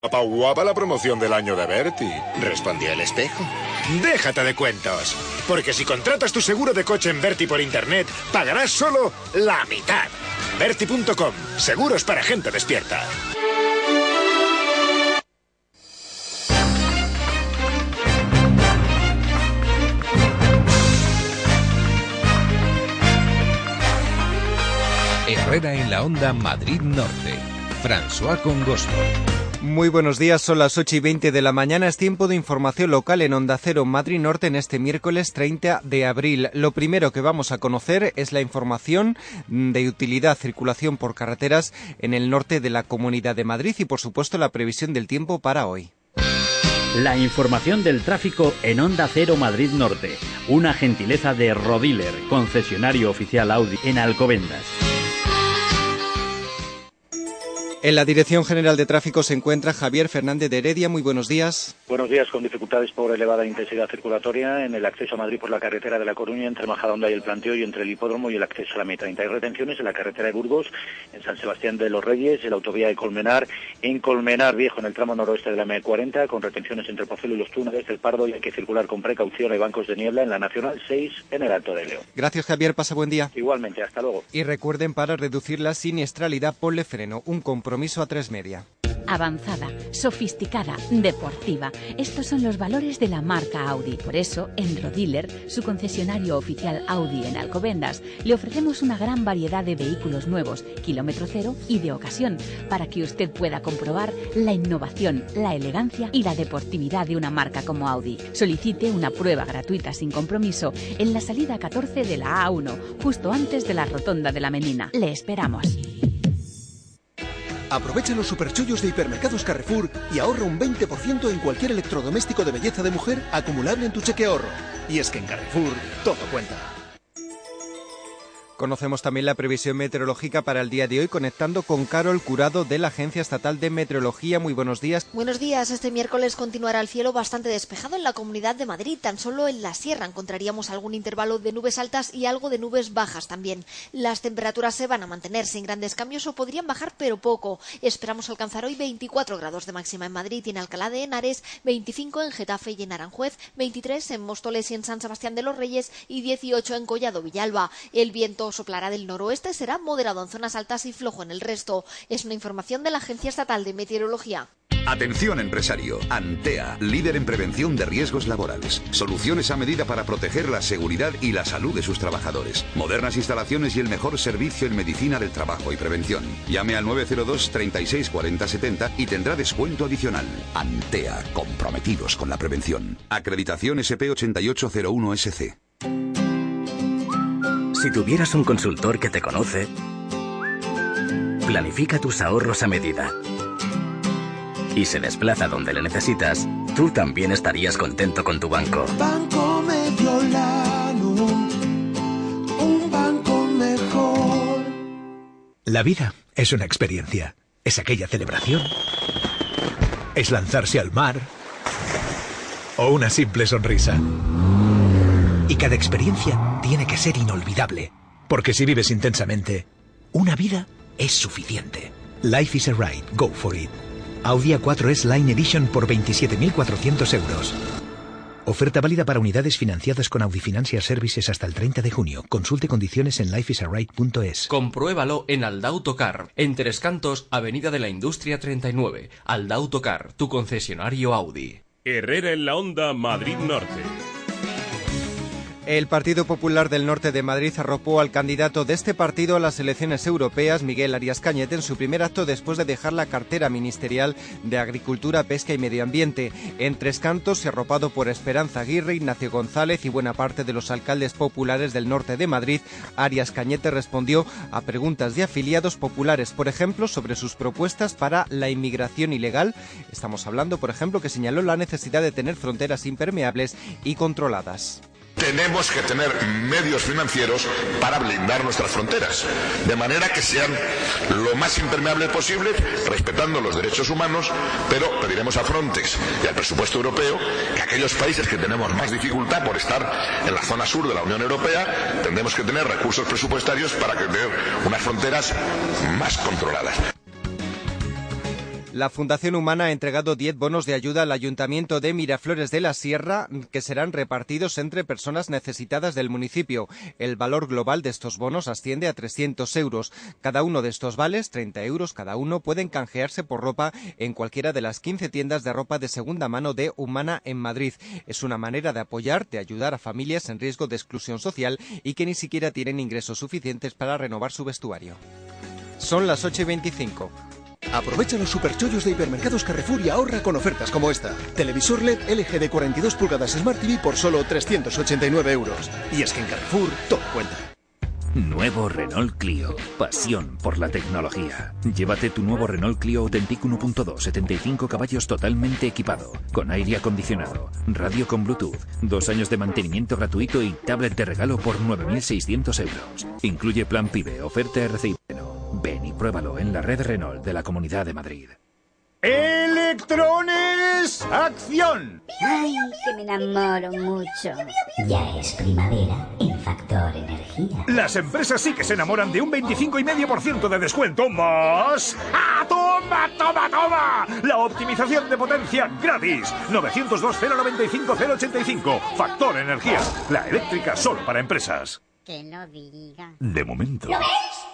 Guapa, guapa la promoción del año de Berti. Respondió el espejo. Déjate de cuentos. Porque si contratas tu seguro de coche en Berti por internet, pagarás solo la mitad. Berti.com. Seguros para gente despierta. Herrera en la onda Madrid Norte. François Congosto. Muy buenos días, son las 8 y 20 de la mañana. Es tiempo de información local en Onda Cero Madrid Norte en este miércoles 30 de abril. Lo primero que vamos a conocer es la información de utilidad circulación por carreteras en el norte de la Comunidad de Madrid y, por supuesto, la previsión del tiempo para hoy. La información del tráfico en Onda Cero Madrid Norte. Una gentileza de Rodiler, concesionario oficial Audi en Alcobendas. En la Dirección General de Tráfico se encuentra Javier Fernández de Heredia. Muy buenos días. Buenos días, con dificultades por elevada intensidad circulatoria en el acceso a Madrid por la carretera de La Coruña, entre Majadahonda y el Planteo, y entre el Hipódromo y el acceso a la M30. Hay retenciones en la carretera de Burgos, en San Sebastián de los Reyes, en la autovía de Colmenar, en Colmenar Viejo, en el tramo noroeste de la M40, con retenciones entre el Pozuelo y los túneles del Pardo, y hay que circular con precaución. Hay bancos de niebla en la Nacional 6, en el Alto de León. Gracias, Javier. Pasa buen día. Igualmente, hasta luego. Y recuerden, para reducir la siniestralidad, ponle freno. Un compromiso a tres media. Avanzada, sofisticada, deportiva. Estos son los valores de la marca Audi. Por eso, en Rodiler, su concesionario oficial Audi en Alcobendas, le ofrecemos una gran variedad de vehículos nuevos, kilómetro cero y de ocasión, para que usted pueda comprobar la innovación, la elegancia y la deportividad de una marca como Audi. Solicite una prueba gratuita sin compromiso en la salida 14 de la A1, justo antes de la rotonda de la Menina. Le esperamos. Aprovecha los superchullos de hipermercados Carrefour y ahorra un 20% en cualquier electrodoméstico de belleza de mujer acumulable en tu cheque ahorro. Y es que en Carrefour todo cuenta. Conocemos también la previsión meteorológica para el día de hoy conectando con Carol Curado de la Agencia Estatal de Meteorología. Muy buenos días. Buenos días. Este miércoles continuará el cielo bastante despejado en la Comunidad de Madrid. Tan solo en la sierra encontraríamos algún intervalo de nubes altas y algo de nubes bajas también. Las temperaturas se van a mantener sin grandes cambios o podrían bajar pero poco. Esperamos alcanzar hoy 24 grados de máxima en Madrid y en Alcalá de Henares, 25 en Getafe y en Aranjuez, 23 en Móstoles y en San Sebastián de los Reyes y 18 en Collado Villalba. El viento soplará del noroeste, será moderado en zonas altas y flojo en el resto. Es una información de la Agencia Estatal de Meteorología. Atención empresario, Antea, líder en prevención de riesgos laborales. Soluciones a medida para proteger la seguridad y la salud de sus trabajadores. Modernas instalaciones y el mejor servicio en medicina del trabajo y prevención. Llame al 902 36 40 70 y tendrá descuento adicional. Antea, comprometidos con la prevención. Acreditación SP8801SC. Si tuvieras un consultor que te conoce, planifica tus ahorros a medida y se desplaza donde le necesitas, tú también estarías contento con tu banco. Banco Mediolano, un banco mejor. La vida es una experiencia. Es aquella celebración. Es lanzarse al mar. O una simple sonrisa. Y cada experiencia tiene que ser inolvidable. Porque si vives intensamente, una vida es suficiente. Life is a ride. Go for it. Audi A4 Line Edition por 27.400 euros. Oferta válida para unidades financiadas con Audi Financial Services hasta el 30 de junio. Consulte condiciones en lifeisaride.es. Compruébalo en Aldautocar, en Tres Cantos, Avenida de la Industria 39. Aldautocar, tu concesionario Audi. Herrera en la Onda, Madrid Norte. El Partido Popular del Norte de Madrid arropó al candidato de este partido a las elecciones europeas, Miguel Arias Cañete, en su primer acto después de dejar la cartera ministerial de Agricultura, Pesca y Medio Ambiente. En Tres Cantos, arropado por Esperanza Aguirre, Ignacio González y buena parte de los alcaldes populares del norte de Madrid, Arias Cañete respondió a preguntas de afiliados populares, por ejemplo, sobre sus propuestas para la inmigración ilegal. Estamos hablando, por ejemplo, que señaló la necesidad de tener fronteras impermeables y controladas. Tenemos que tener medios financieros para blindar nuestras fronteras, de manera que sean lo más impermeables posible, respetando los derechos humanos, pero pediremos a Frontex y al presupuesto europeo que aquellos países que tenemos más dificultad por estar en la zona sur de la Unión Europea, tendremos que tener recursos presupuestarios para tener unas fronteras más controladas. La Fundación Humana ha entregado 10 bonos de ayuda al Ayuntamiento de Miraflores de la Sierra que serán repartidos entre personas necesitadas del municipio. El valor global de estos bonos asciende a 300 euros. Cada uno de estos vales, 30 euros cada uno, pueden canjearse por ropa en cualquiera de las 15 tiendas de ropa de segunda mano de Humana en Madrid. Es una manera de apoyar, de ayudar a familias en riesgo de exclusión social y que ni siquiera tienen ingresos suficientes para renovar su vestuario. Son las 8 y 25. Aprovecha los superchollos de hipermercados Carrefour y ahorra con ofertas como esta. Televisor LED LG de 42 pulgadas Smart TV por solo 389 euros. Y es que en Carrefour todo cuenta. Nuevo Renault Clio. Pasión por la tecnología. Llévate tu nuevo Renault Clio Authentic 1.2, 75 caballos totalmente equipado, con aire acondicionado, radio con Bluetooth, dos años de mantenimiento gratuito y tablet de regalo por 9.600 euros. Incluye plan PIBE, oferta RCI. Ven y pruébalo en la red Renault de la Comunidad de Madrid. Electrones, acción. Ay, que me enamoro mucho. Ya es primavera en Factor Energía. Las empresas sí que se enamoran de un 25,5% de descuento más. ¡Ah, toma, toma, toma! La optimización de potencia gratis. 902-095-085. Factor Energía. La eléctrica solo para empresas. Que lo diga. De momento. ¿Lo ves?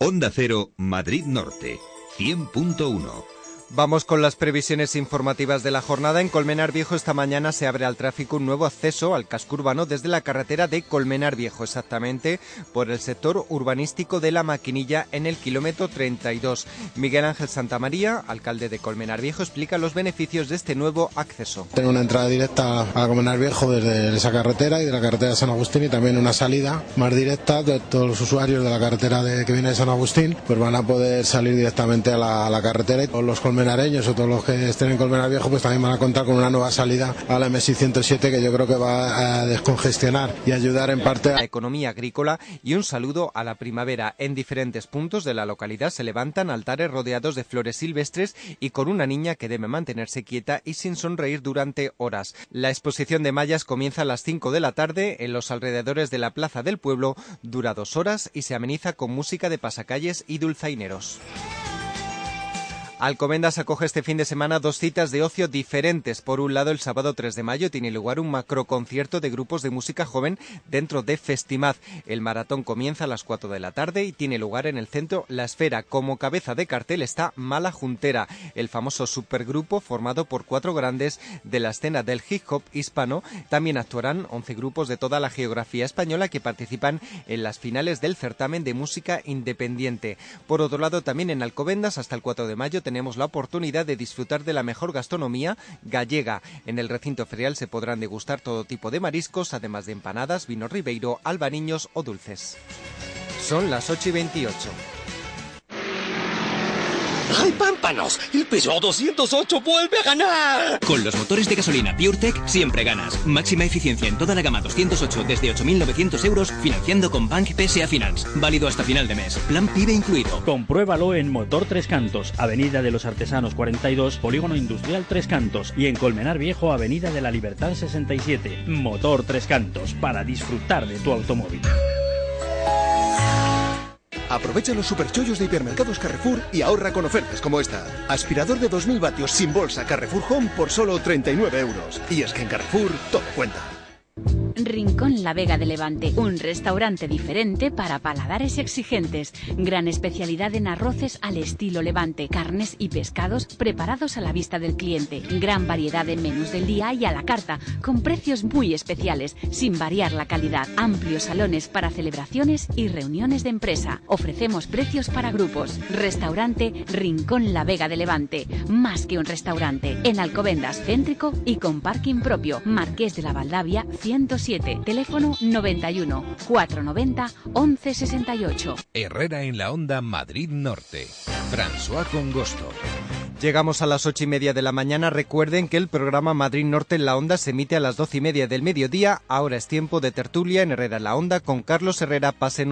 Onda Cero, Madrid Norte, 100.1. Vamos con las previsiones informativas de la jornada. En Colmenar Viejo esta mañana se abre al tráfico un nuevo acceso al casco urbano desde la carretera de Colmenar Viejo, exactamente por el sector urbanístico de la Maquinilla en el kilómetro 32. Miguel Ángel Santamaría, alcalde de Colmenar Viejo, explica los beneficios de este nuevo acceso. Tener una entrada directa a Colmenar Viejo desde esa carretera y de la carretera de San Agustín y también una salida más directa de todos los usuarios de la carretera de, que viene de San Agustín, pues van a poder salir directamente a la, a la carretera y todos los colmenareños o todos los que estén en Colmenar Viejo pues también van a contar con una nueva salida a la MSI 107 que yo creo que va a descongestionar y ayudar en parte a la economía agrícola y un saludo a la primavera. En diferentes puntos de la localidad se levantan altares rodeados de flores silvestres y con una niña que debe mantenerse quieta y sin sonreír durante horas. La exposición de mallas comienza a las 5 de la tarde en los alrededores de la Plaza del Pueblo, dura dos horas y se ameniza con música de pasacalles y dulzaineros. Alcobendas acoge este fin de semana dos citas de ocio diferentes. Por un lado, el sábado 3 de mayo tiene lugar un macroconcierto de grupos de música joven dentro de Festimad. El maratón comienza a las 4 de la tarde y tiene lugar en el centro La Esfera. Como cabeza de cartel está Mala Juntera, el famoso supergrupo formado por cuatro grandes de la escena del hip hop hispano. También actuarán 11 grupos de toda la geografía española que participan en las finales del certamen de música independiente. Por otro lado, también en Alcobendas hasta el 4 de mayo tenemos la oportunidad de disfrutar de la mejor gastronomía gallega. En el recinto ferial se podrán degustar todo tipo de mariscos, además de empanadas, vino ribeiro, albaniños o dulces. Son las 8 y 28. ¡Ay, pámpanos! ¡El Peugeot 208 vuelve a ganar! Con los motores de gasolina PureTech siempre ganas. Máxima eficiencia en toda la gama 208 desde 8.900 euros financiando con Bank PSA Finance. Válido hasta final de mes. Plan PIBE incluido. Compruébalo en Motor Tres Cantos, Avenida de los Artesanos 42, Polígono Industrial Tres Cantos y en Colmenar Viejo, Avenida de la Libertad 67. Motor Tres Cantos, para disfrutar de tu automóvil. Aprovecha los superchollos de hipermercados Carrefour y ahorra con ofertas como esta. Aspirador de 2000 vatios sin bolsa Carrefour Home por solo 39 euros. Y es que en Carrefour todo cuenta. Rincón La Vega de Levante, un restaurante diferente para paladares exigentes. Gran especialidad en arroces al estilo Levante, carnes y pescados preparados a la vista del cliente. Gran variedad de menús del día y a la carta, con precios muy especiales, sin variar la calidad. Amplios salones para celebraciones y reuniones de empresa. Ofrecemos precios para grupos. Restaurante Rincón La Vega de Levante, más que un restaurante. En Alcobendas, céntrico y con parking propio. Marqués de la Valdavia 107, teléfono 91 490 1168. Herrera en la Onda Madrid Norte. François Congosto. Llegamos a las ocho y media de la mañana. Recuerden que el programa Madrid Norte en la Onda se emite a las doce y media del mediodía. Ahora es tiempo de tertulia en Herrera en la Onda con Carlos Herrera. Pasen